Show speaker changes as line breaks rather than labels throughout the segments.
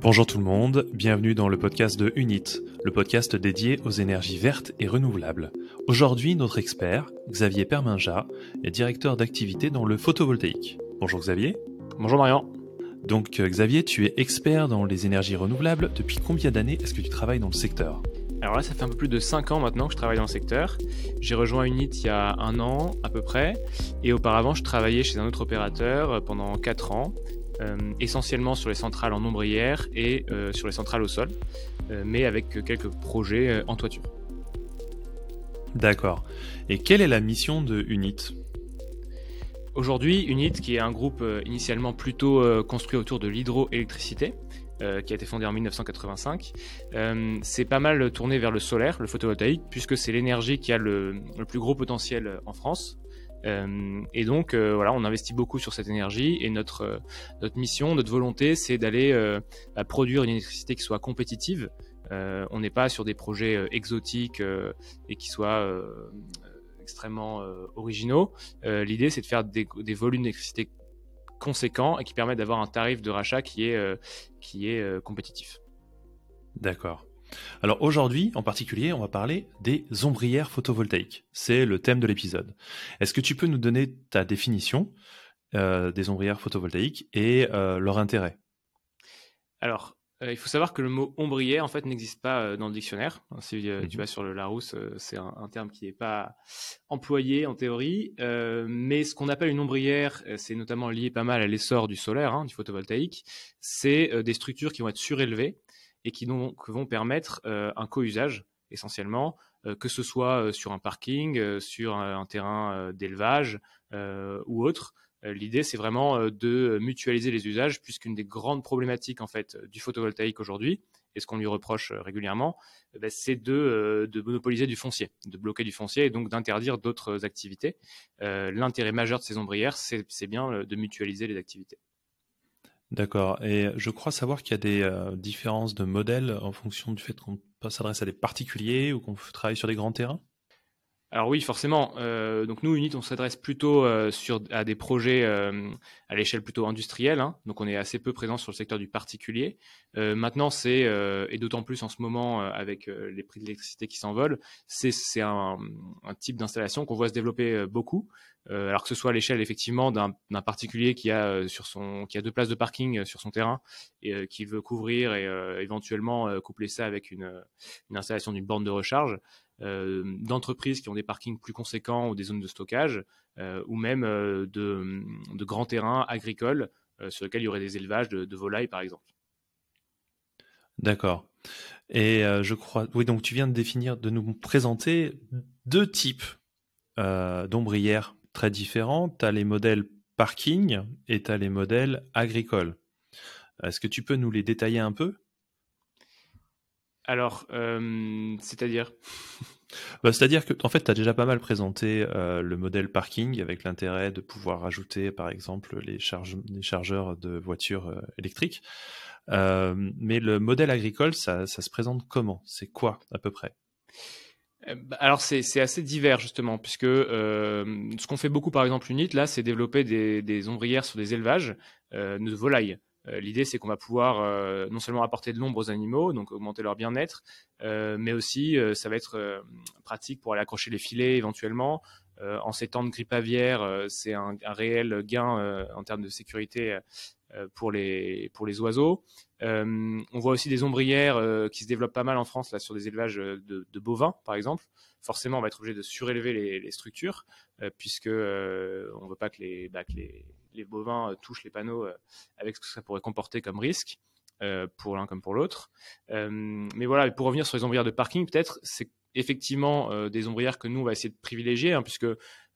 Bonjour tout le monde, bienvenue dans le podcast de Unit, le podcast dédié aux énergies vertes et renouvelables. Aujourd'hui, notre expert, Xavier Perminja, est directeur d'activité dans le photovoltaïque. Bonjour Xavier.
Bonjour Marian.
Donc euh, Xavier, tu es expert dans les énergies renouvelables. Depuis combien d'années est-ce que tu travailles dans le secteur?
Alors là, ça fait un peu plus de 5 ans maintenant que je travaille dans le secteur. J'ai rejoint Unit il y a un an à peu près. Et auparavant, je travaillais chez un autre opérateur pendant 4 ans, euh, essentiellement sur les centrales en ombrière et euh, sur les centrales au sol, euh, mais avec quelques projets en toiture.
D'accord. Et quelle est la mission de Unit?
Aujourd'hui, Unit, qui est un groupe initialement plutôt construit autour de l'hydroélectricité, euh, qui a été fondé en 1985. Euh, c'est pas mal tourné vers le solaire, le photovoltaïque, puisque c'est l'énergie qui a le, plus gros potentiel en France. Euh, et donc voilà, on investit beaucoup sur cette énergie et notre notre mission, notre volonté, c'est d'aller produire une électricité qui soit compétitive. on n'est pas sur des projets exotiques et qui soient extrêmement originaux. L'idée, c'est de faire des, des volumes d'électricité conséquent et qui permet d'avoir un tarif de rachat qui est, euh, qui est euh, compétitif.
D'accord. Alors aujourd'hui, en particulier, on va parler des ombrières photovoltaïques. C'est le thème de l'épisode. Est-ce que tu peux nous donner ta définition euh, des ombrières photovoltaïques et leur intérêt?
Alors, euh, il faut savoir que le mot ombrière en fait n'existe pas euh, dans le dictionnaire. Si euh, tu mhm. vas sur le Larousse, c'est un, terme qui n'est pas employé en théorie. mais ce qu'on appelle une ombrière, c'est notamment lié pas mal à l'essor du solaire, hein, du photovoltaïque. C'est des structures qui vont être surélevées et qui vont permettre un co-usage essentiellement, que ce soit sur un parking, sur un terrain d'élevage ou autre. Euh, l'idée, c'est vraiment euh, de mutualiser les usages, puisqu'une des grandes problématiques en fait du photovoltaïque aujourd'hui, et ce qu'on lui reproche euh, régulièrement, eh ben, c'est de, monopoliser du foncier, de bloquer du foncier et donc d'interdire d'autres activités. L'intérêt majeur de ces ombrières, c'est bien de mutualiser les activités.
D'accord. Et je crois savoir qu'il y a des différences de modèles en fonction du fait qu'on s'adresse à des particuliers ou qu'on travaille sur des grands terrains?
Alors oui, forcément. Euh, donc nous, Unit, on s'adresse plutôt euh, sur, à des projets euh, à l'échelle plutôt industrielle. Hein. donc on est assez peu présent sur le secteur du particulier. maintenant, c'est, et d'autant plus en ce moment avec les prix de l'électricité qui s'envolent, c'est un, un, type d'installation qu'on voit se développer beaucoup. alors que ce soit à l'échelle effectivement d'un particulier qui a sur son qui a deux places de parking sur son terrain et qui veut couvrir et éventuellement coupler ça avec une, une installation d'une borne de recharge. Euh, d'entreprises qui ont des parkings plus conséquents ou des zones de stockage, euh, ou même euh, de, grands terrains agricoles sur lesquels il y aurait des élevages de, volailles, par exemple.
D'accord. Et je crois, oui, donc tu viens de définir, de nous présenter deux types d'ombrières très différents. Tu as les modèles parking et tu as les modèles agricoles. Est-ce que tu peux nous les détailler un peu?
Alors, euh, c'est-à-dire
bah, C'est-à-dire que, en fait, tu as déjà pas mal présenté euh, le modèle parking avec l'intérêt de pouvoir ajouter, par exemple, les, chargeurs de voitures euh, électriques. mais le modèle agricole, ça, se présente comment? C'est quoi, à peu près?
Bah, alors c'est assez divers justement, puisque ce qu'on fait beaucoup par exemple Unit, là, c'est développer des, des, ombrières sur des élevages de volailles. Euh, l'idée, c'est qu'on va pouvoir euh, non seulement apporter de l'ombre aux animaux, donc augmenter leur bien-être, euh, mais aussi ça va être pratique pour aller accrocher les filets éventuellement. en ces temps de grippe aviaire, c'est un, réel gain en termes de sécurité pour les, pour les oiseaux. on voit aussi des ombrières qui se développent pas mal en France là, sur des élevages de, bovins, par exemple. Forcément, on va être obligé de surélever les, structures, puisque on ne veut pas que les, bah, que les, les bovins euh, touchent les panneaux euh, avec ce que ça pourrait comporter comme risque. Euh, pour l'un comme pour l'autre. mais voilà, pour revenir sur les ombrières de parking, peut-être, c'est effectivement des ombrières que nous, on va essayer de privilégier, hein, puisque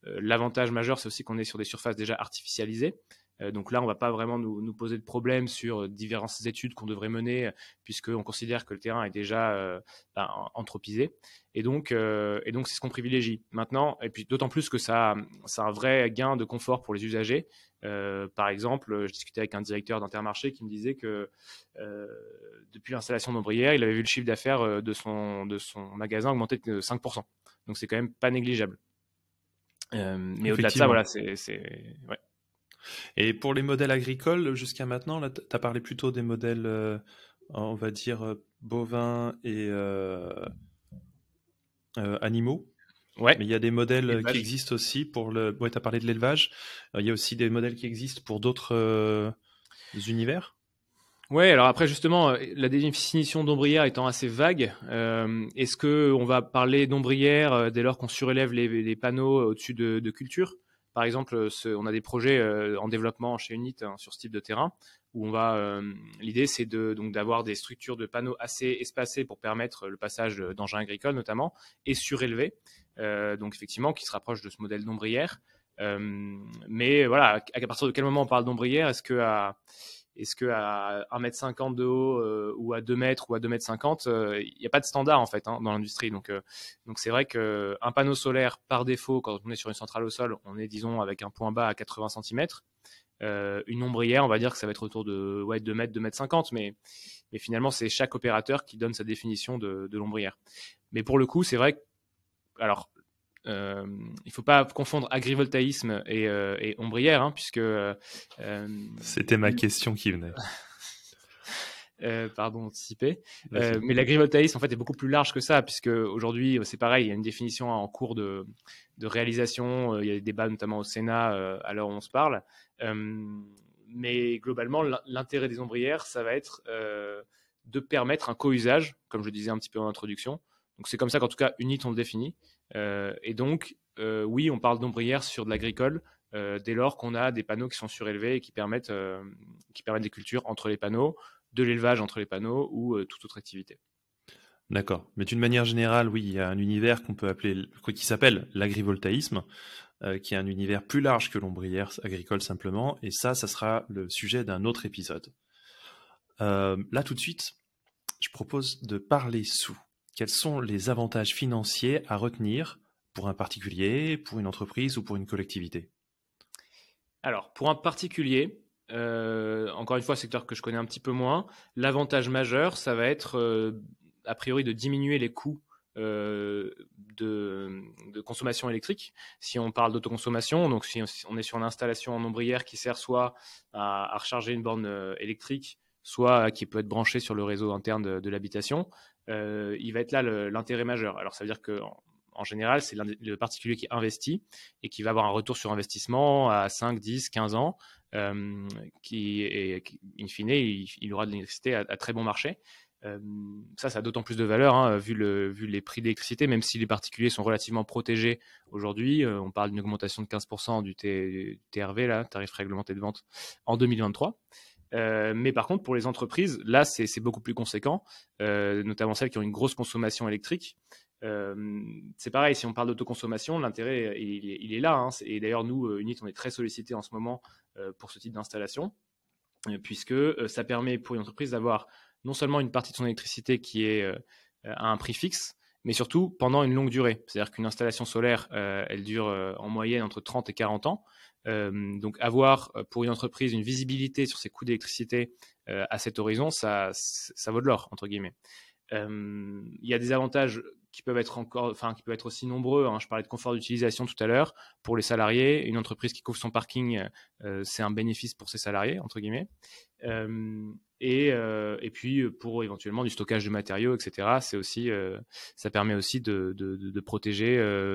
l'avantage majeur, c'est aussi qu'on est sur des surfaces déjà artificialisées. Euh, donc là, on ne va pas vraiment nous, poser de problème sur euh, diverses études qu'on devrait mener, puisqu'on considère que le terrain est déjà euh, ben, anthropisé. Et donc, et donc c'est ce qu'on privilégie. Maintenant, et puis d'autant plus que ça, a un vrai gain de confort pour les usagers. par exemple, je discutais avec un directeur d'Intermarché qui me disait que depuis l'installation d'ombrière, il avait vu le chiffre d'affaires de son, de son magasin augmenter de 5%. Donc c'est quand même pas négligeable. mais au-delà de ça, voilà, c'est. Ouais.
Et pour les modèles agricoles, jusqu'à maintenant, tu as parlé plutôt des modèles euh, on va dire, bovins et animaux.
Ouais.
Mais il y a des modèles qui existent aussi pour le. Ouais, tu as parlé de l'élevage. Il y a aussi des modèles qui existent pour d'autres univers.
Ouais, alors après justement, la définition d'ombrière étant assez vague, est-ce que on va parler d'ombrière dès lors qu'on surélève les, panneaux au-dessus de, de culture? Par exemple, on a des projets euh, en développement chez Unit hein, sur ce type de terrain où on va. Euh, l'idée, c'est de, donc d'avoir des structures de panneaux assez espacées pour permettre le passage d'engins agricoles notamment et surélevés. Euh, donc effectivement, qui se rapproche de ce modèle d'ombrière. mais voilà, à partir de quel moment on parle d'ombrière? Est-ce que est-ce qu'à 1m50 de haut euh, ou à 2 mètres ou à 2m50, euh, il n'y a pas de standard en fait hein, dans l'industrie. Donc, euh, donc c'est vrai qu'un panneau solaire, par défaut, quand on est sur une centrale au sol, on est disons avec un point bas à 80 cm. une ombrière, on va dire que ça va être autour de ouais, 2 mètres, 2 mètres 50, mais, mais finalement c'est chaque opérateur qui donne sa définition de, de l'ombrière. Mais pour le coup, c'est vrai que, alors euh, il ne faut pas confondre agrivoltaïsme et, euh, ombrière, hein, puisque. Euh,
C'était ma question qui venait.
pardon, anticipé. mais l'agrivoltaïsme, en fait, est beaucoup plus large que ça, puisque aujourd'hui, c'est pareil, il y a une définition en cours de, de réalisation. il y a des débats, notamment au Sénat, à l'heure où on se parle. mais globalement, l'intérêt des ombrières, ça va être de permettre un co-usage, comme je disais un petit peu en introduction. Donc, c'est comme ça qu'en tout cas, UNIT, on le définit. Euh, et donc, euh, oui, on parle d'ombrière sur de l'agricole euh, dès lors qu'on a des panneaux qui sont surélevés et qui permettent, qui permettent des cultures entre les panneaux, de l'élevage entre les panneaux ou toute autre activité.
D'accord. Mais d'une manière générale, oui, il y a un univers qu'on peut appeler, qui s'appelle l'agrivoltaïsme, qui est un univers plus large que l'ombrière agricole simplement. Et ça, ça sera le sujet d'un autre épisode. là, tout de suite, je propose de parler sous quels sont les avantages financiers à retenir pour un particulier, pour une entreprise ou pour une collectivité?
Alors, pour un particulier, euh, encore une fois, secteur que je connais un petit peu moins, l'avantage majeur, ça va être euh, a priori de diminuer les coûts euh, de, consommation électrique. Si on parle d'autoconsommation, donc si on est sur une installation en ombrière qui sert soit à, recharger une borne électrique, soit qui peut être branchée sur le réseau interne de l'habitation, euh, il va être là l'intérêt majeur. Alors ça veut dire que en général, c'est le particulier qui investit et qui va avoir un retour sur investissement à 5, 10, 15 ans, euh, qui, et, in fine, il, aura de l'électricité à, très bon marché. Euh, ça, ça a d'autant plus de valeur hein, vu, le, vu les prix d'électricité, même si les particuliers sont relativement protégés aujourd'hui. on parle d'une augmentation de 15% du, TRV, tarif réglementé de vente, en 2023. Euh, mais par contre, pour les entreprises, là, c'est beaucoup plus conséquent, euh, notamment celles qui ont une grosse consommation électrique. Euh, c'est pareil, si on parle d'autoconsommation, l'intérêt, il, est là. Hein. et d'ailleurs, nous, Unit, on est très sollicités en ce moment pour ce type d'installation, puisque ça permet pour une entreprise d'avoir non seulement une partie de son électricité qui est à un prix fixe, mais surtout pendant une longue durée. C'est-à-dire qu'une installation solaire, elle dure en moyenne entre 30 et 40 ans. Euh, donc avoir euh, pour une entreprise une visibilité sur ses coûts d'électricité euh, à cet horizon, ça, vaut de l'or entre guillemets. Il y a des avantages qui peuvent être encore, enfin qui peuvent être aussi nombreux. Hein. Je parlais de confort d'utilisation tout à l'heure pour les salariés. Une entreprise qui couvre son parking, c'est un bénéfice pour ses salariés entre guillemets. Et, et, puis pour éventuellement du stockage de matériaux, etc. C'est aussi, ça permet aussi de, protéger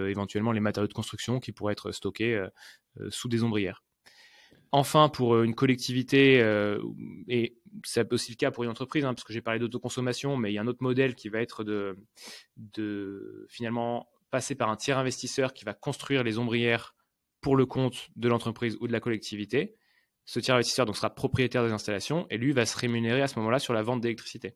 éventuellement les matériaux de construction qui pourraient être stockés euh, sous des ombrières. Enfin, pour euh, une collectivité, euh, et c'est aussi le cas pour une entreprise, hein, parce que j'ai parlé d'autoconsommation, mais il y a un autre modèle qui va être de finalement passer par un tiers investisseur qui va construire les ombrières pour le compte de l'entreprise ou de la collectivité. Ce tiers investisseur donc, sera propriétaire des installations et lui va se rémunérer à ce moment-là sur la vente d'électricité.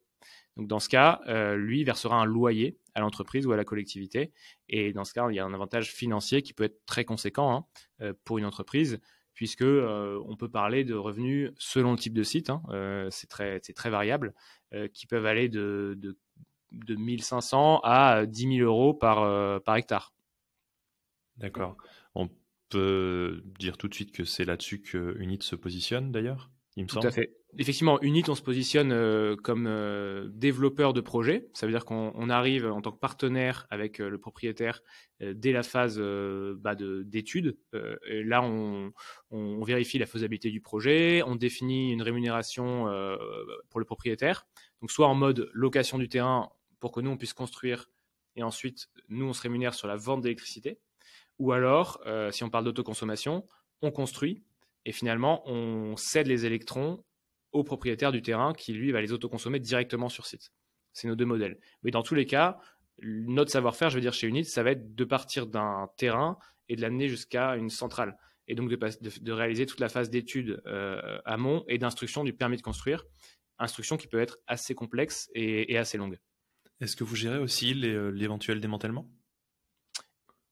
Donc dans ce cas, euh, lui versera un loyer à l'entreprise ou à la collectivité. Et dans ce cas, il y a un avantage financier qui peut être très conséquent hein, euh, pour une entreprise, puisque euh, on peut parler de revenus selon le type de site. Hein, c'est très, très variable, qui peuvent aller de, de, de 1500 à 10 000 euros par, par hectare.
D'accord. On peut dire tout de suite que c'est là-dessus que Unit se positionne d'ailleurs, il me
semble. Tout à fait effectivement, Unit, on se positionne euh, comme euh, développeur de projet. Ça veut dire qu'on arrive en tant que partenaire avec euh, le propriétaire dès la phase bah, d'étude. là, on, vérifie la faisabilité du projet, on définit une rémunération pour le propriétaire. Donc soit en mode location du terrain pour que nous, on puisse construire et ensuite, nous, on se rémunère sur la vente d'électricité. Ou alors, euh, si on parle d'autoconsommation, on construit et finalement, on cède les électrons au propriétaire du terrain qui, lui, va les autoconsommer directement sur site. C'est nos deux modèles. Mais dans tous les cas, notre savoir-faire, je veux dire chez Unit, ça va être de partir d'un terrain et de l'amener jusqu'à une centrale. Et donc de, de, réaliser toute la phase d'étude euh, amont et d'instruction du permis de construire. Instruction qui peut être assez complexe et, assez longue.
Est-ce que vous gérez aussi euh, l'éventuel démantèlement?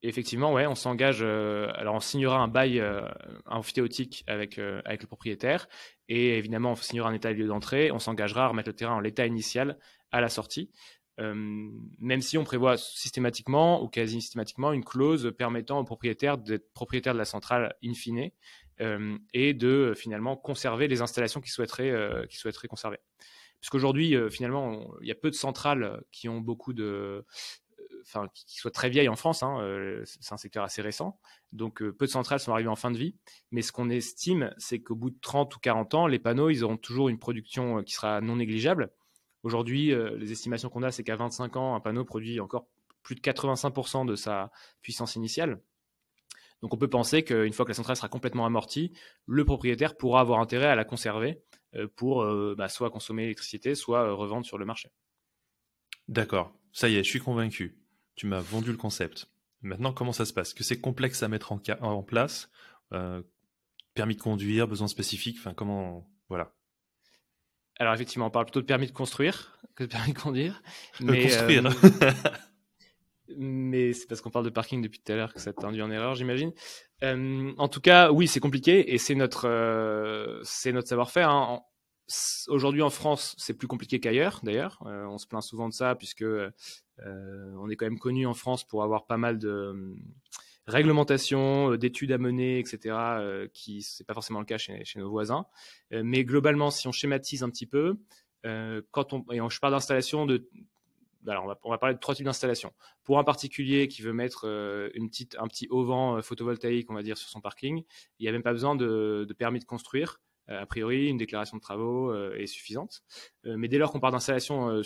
Effectivement, ouais, on s'engage. Euh, alors, on signera un bail euh, amphithéotique avec, avec le propriétaire et évidemment, on signera un état de lieu d'entrée. On s'engagera à remettre le terrain en l'état initial à la sortie. Euh, même si on prévoit systématiquement ou quasi systématiquement une clause permettant au propriétaire d'être propriétaire de la centrale in fine euh, et de finalement conserver les installations qu'il souhaiterait, euh, souhaiterait conserver. Puisqu'aujourd'hui, finalement, il y a peu de centrales qui ont beaucoup de, enfin, qui soient très vieilles en France. Hein, c'est un secteur assez récent. Donc, peu de centrales sont arrivées en fin de vie. Mais ce qu'on estime, c'est qu'au bout de 30 ou 40 ans, les panneaux, ils auront toujours une production qui sera non négligeable. Aujourd'hui, euh, les estimations qu'on a, c'est qu'à 25 ans, un panneau produit encore plus de 85% de sa puissance initiale. Donc on peut penser qu'une fois que la centrale sera complètement amortie, le propriétaire pourra avoir intérêt à la conserver euh, pour euh, bah, soit consommer l'électricité, soit revendre sur le marché.
D'accord, ça y est, je suis convaincu. Tu m'as vendu le concept. Maintenant, comment ça se passe? Que c'est complexe à mettre en, en place Permis de conduire, besoins spécifiques, enfin comment... Voilà.
Alors effectivement, on parle plutôt de permis de construire que de permis de conduire.
Mais, construire.
Euh, mais c'est parce qu'on parle de parking depuis tout à l'heure que ça t'a induit en erreur, j'imagine. Euh, en tout cas, oui, c'est compliqué et c'est notre, euh, c'est notre savoir-faire. Hein. Aujourd'hui en France, c'est plus compliqué qu'ailleurs, d'ailleurs. on se plaint souvent de ça puisque on est quand même connu en France pour avoir pas mal de réglementation, euh, d'études à mener, etc., euh, qui c'est pas forcément le cas chez, nos voisins. Euh, mais globalement, si on schématise un petit peu, quand on, et je parle d'installation de alors on va, parler de trois types d'installations. Pour un particulier qui veut mettre une petite, un petit auvent photovoltaïque, on va dire, sur son parking, il n'y a même pas besoin de, permis de construire. a priori, une déclaration de travaux est suffisante. mais dès lors qu'on parle d'installation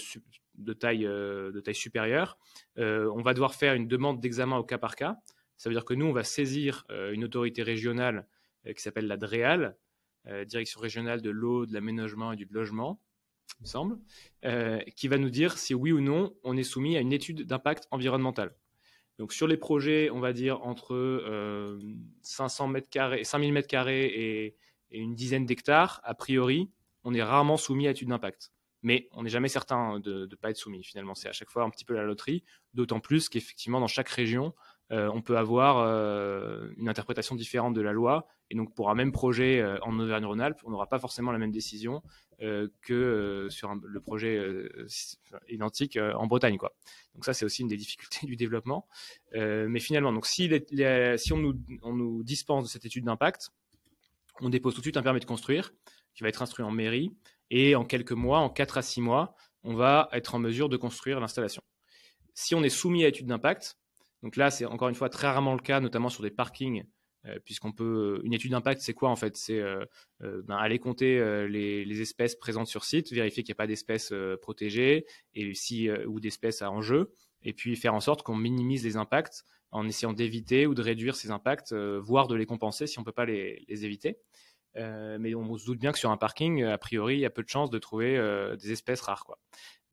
de, taille, de taille supérieure, on va devoir faire une demande d'examen au cas par cas. Ça veut dire que nous, on va saisir euh, une autorité régionale euh, qui s'appelle la DREAL, euh, Direction régionale de l'eau, de l'aménagement et du logement, il semble, qui va nous dire si oui ou non on est soumis à une étude d'impact environnemental. Donc sur les projets, on va dire entre 500 mètres carrés, 5000 mètres carrés et, une dizaine d'hectares, a priori, on est rarement soumis à étude d'impact. Mais on n'est jamais certain de ne pas être soumis. Finalement, c'est à chaque fois un petit peu la loterie, d'autant plus qu'effectivement, dans chaque région, euh, on peut avoir euh, une interprétation différente de la loi. Et donc, pour un même projet euh, en Auvergne-Rhône-Alpes, on n'aura pas forcément la même décision que sur le projet identique en Bretagne. Donc, ça, c'est aussi une des difficultés du développement. mais finalement, donc, si, on nous dispense de cette étude d'impact, on dépose tout de suite un permis de construire qui va être instruit en mairie. Et en quelques mois, en 4 à 6 mois, on va être en mesure de construire l'installation. Si on est soumis à étude d'impact, donc là, c'est encore une fois très rarement le cas, notamment sur des parkings, euh, puisqu'on peut. Une étude d'impact, c'est quoi en fait? C'est euh, euh, ben, aller compter les, espèces présentes sur site, vérifier qu'il n'y a pas d'espèces protégées et si ou d'espèces à enjeu, et puis faire en sorte qu'on minimise les impacts en essayant d'éviter ou de réduire ces impacts, voire de les compenser si on ne peut pas les éviter. Mais on se doute bien que sur un parking, a priori, il y a peu de chances de trouver des espèces rares.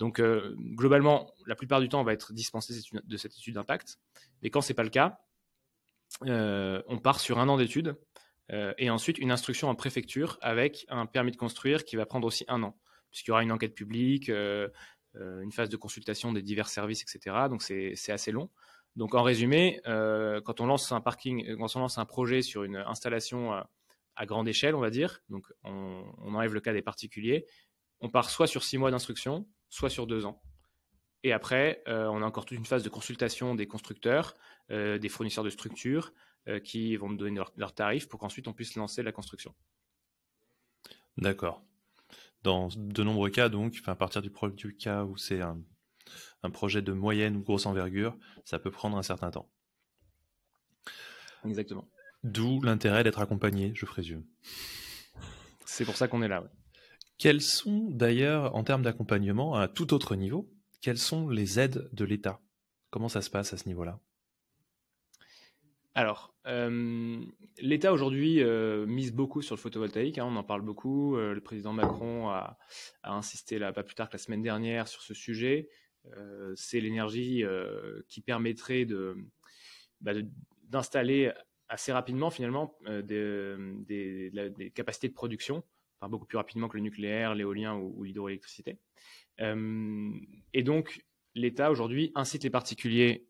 Donc, euh, globalement, la plupart du temps, on va être dispensé de cette étude d'impact. Mais quand ce n'est pas le cas, euh, on part sur un an d'études euh, et ensuite une instruction en préfecture avec un permis de construire qui va prendre aussi un an, puisqu'il y aura une enquête publique, une phase de consultation des divers services, etc. Donc, c'est assez long. Donc, en résumé, quand on lance un parking, quand on lance un projet sur une installation à grande échelle, on va dire, donc on, on enlève le cas des particuliers, on part soit sur six mois d'instruction, soit sur deux ans. Et après, euh, on a encore toute une phase de consultation des constructeurs, euh, des fournisseurs de structures, euh, qui vont me donner leurs tarifs pour qu'ensuite on puisse lancer la construction.
D'accord. Dans de nombreux cas, donc, à partir du, du cas où c'est un, un, projet de moyenne ou grosse envergure, ça peut prendre un certain temps.
Exactement.
D'où l'intérêt d'être accompagné, je présume.
C'est pour ça qu'on est là.
Quels sont d'ailleurs, en termes d'accompagnement, à tout autre niveau, quelles sont les aides de l'État? Comment ça se passe à ce niveau-là?
Alors, euh, l'État aujourd'hui euh, mise beaucoup sur le photovoltaïque, hein, on en parle beaucoup. Euh, le président Macron a, insisté là, pas plus tard que la semaine dernière sur ce sujet. c'est l'énergie qui permettrait bah, d'installer assez rapidement finalement des, capacités de production, beaucoup plus rapidement que le nucléaire, l'éolien ou, l'hydroélectricité. et donc, l'État aujourd'hui incite les particuliers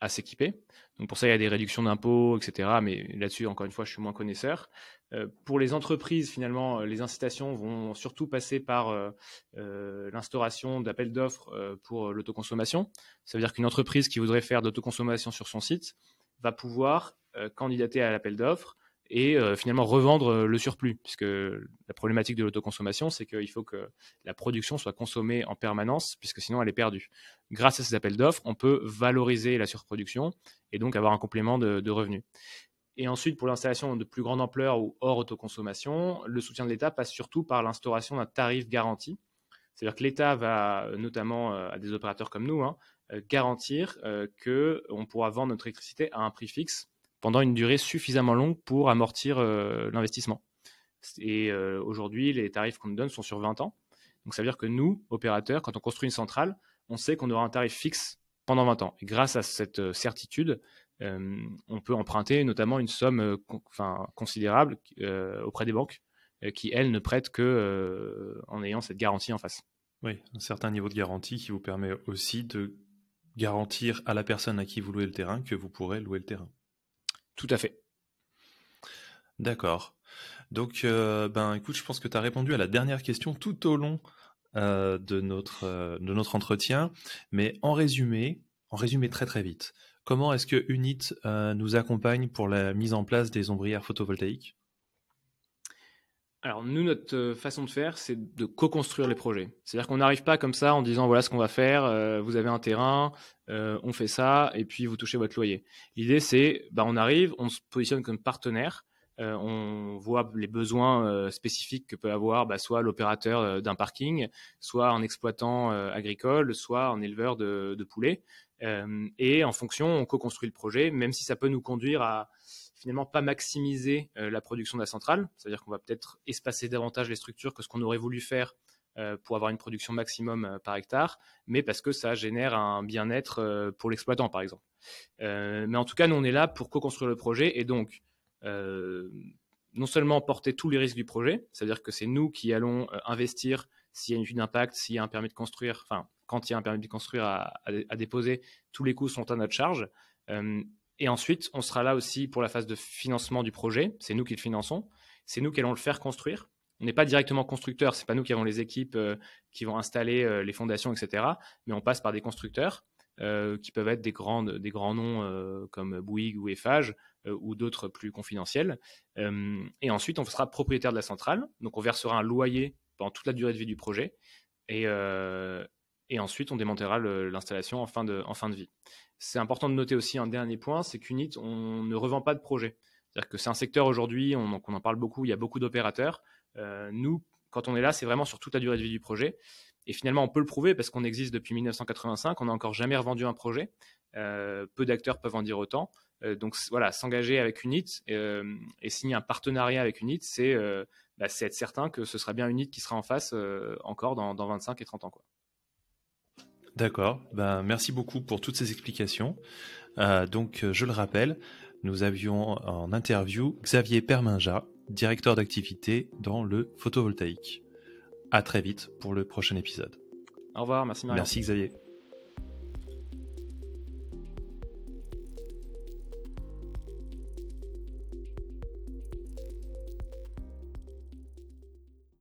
à s'équiper. Donc pour ça, il y a des réductions d'impôts, etc. Mais là-dessus, encore une fois, je suis moins connaisseur. Euh, pour les entreprises, finalement, euh, les incitations vont surtout passer par euh, l'instauration d'appels d'offres pour l'autoconsommation. Ça veut dire qu'une entreprise qui voudrait faire d'autoconsommation sur son site va pouvoir candidater à l'appel d'offres et euh, finalement revendre euh, le surplus, puisque la problématique de l'autoconsommation, c'est qu'il faut que la production soit consommée en permanence, puisque sinon elle est perdue. Grâce à ces appels d'offres, on peut valoriser la surproduction et donc avoir un complément de, revenus. Et ensuite, pour l'installation de plus grande ampleur ou hors autoconsommation, le soutien de l'État passe surtout par l'instauration d'un tarif garanti. C'est-à-dire que l'État va, notamment euh, à des opérateurs comme nous, hein, garantir qu'on pourra vendre notre électricité à un prix fixe pendant une durée suffisamment longue pour amortir euh, l'investissement. Et euh, aujourd'hui, les tarifs qu'on nous donne sont sur 20 ans. Donc ça veut dire que nous, opérateurs, quand on construit une centrale, on sait qu'on aura un tarif fixe pendant 20 ans. Et grâce à cette euh, certitude, on peut emprunter notamment une somme considérable auprès des banques qui, elles, ne prêtent que en ayant cette garantie en face.
Oui, un certain niveau de garantie qui vous permet aussi de garantir à la personne à qui vous louez le terrain que vous pourrez louer le terrain.
Tout à fait.
D'accord. Donc, euh, ben, écoute, je pense que tu as répondu à la dernière question tout au long euh, de, notre, euh, de notre entretien. Mais en résumé, en résumé très très vite, comment est-ce que Unit nous accompagne pour la mise en place des ombrières photovoltaïques?
Alors nous, notre euh, façon de faire, c'est de co-construire les projets. C'est-à-dire qu'on n'arrive pas comme ça en disant voilà ce qu'on va faire, euh, vous avez un terrain, euh, on fait ça, et puis vous touchez votre loyer. L'idée, c'est, bah, on arrive, on se positionne comme partenaire, on voit les besoins spécifiques que peut avoir bah, soit l'opérateur d'un parking, soit un exploitant agricole, soit un éleveur de, de poulets. et en fonction, on co-construit le projet, même si ça peut nous conduire à finalement pas maximiser euh, la production de la centrale, c'est-à-dire qu'on va peut-être espacer davantage les structures que ce qu'on aurait voulu faire euh, pour avoir une production maximum euh, par hectare, mais parce que ça génère un bien-être pour l'exploitant, par exemple. mais en tout cas, nous, on est là pour co-construire le projet et donc non seulement porter tous les risques du projet, c'est-à-dire que c'est nous qui allons investir s'il y a une étude d'impact, s'il y a un permis de construire, enfin, quand il y a un permis de construire à, à déposer, tous les coûts sont à notre charge. Et ensuite, on sera là aussi pour la phase de financement du projet. C'est nous qui le finançons. C'est nous qui allons le faire construire. On n'est pas directement constructeur. C'est pas nous qui avons les équipes euh, qui vont installer euh, les fondations, etc. Mais on passe par des constructeurs euh, qui peuvent être des, grandes, des grands noms comme Bouygues ou Eiffage ou d'autres plus confidentiels. et ensuite, on sera propriétaire de la centrale. Donc, on versera un loyer pendant toute la durée de vie du projet. Et, et ensuite, on démontera l'installation en, fin de, vie. C'est important de noter aussi un dernier point, c'est qu'Unit, on ne revend pas de projet. C'est-à-dire que c'est un secteur aujourd'hui, on, en parle beaucoup, il y a beaucoup d'opérateurs. Euh, nous, quand on est là, c'est vraiment sur toute la durée de vie du projet. Et finalement, on peut le prouver parce qu'on existe depuis 1985, on n'a encore jamais revendu un projet. Euh, peu d'acteurs peuvent en dire autant. Euh, donc voilà, s'engager avec Unit et signer un partenariat avec Unit, bah, c'est être certain que ce sera bien Unit qui sera en face encore dans, dans, 25 et 30 ans.
D'accord. Ben, merci beaucoup pour toutes ces explications. Euh, donc, euh, je le rappelle, nous avions en interview Xavier Perminja, directeur d'activité dans le photovoltaïque. À très vite pour le prochain épisode.
Au revoir, merci
Merci Xavier.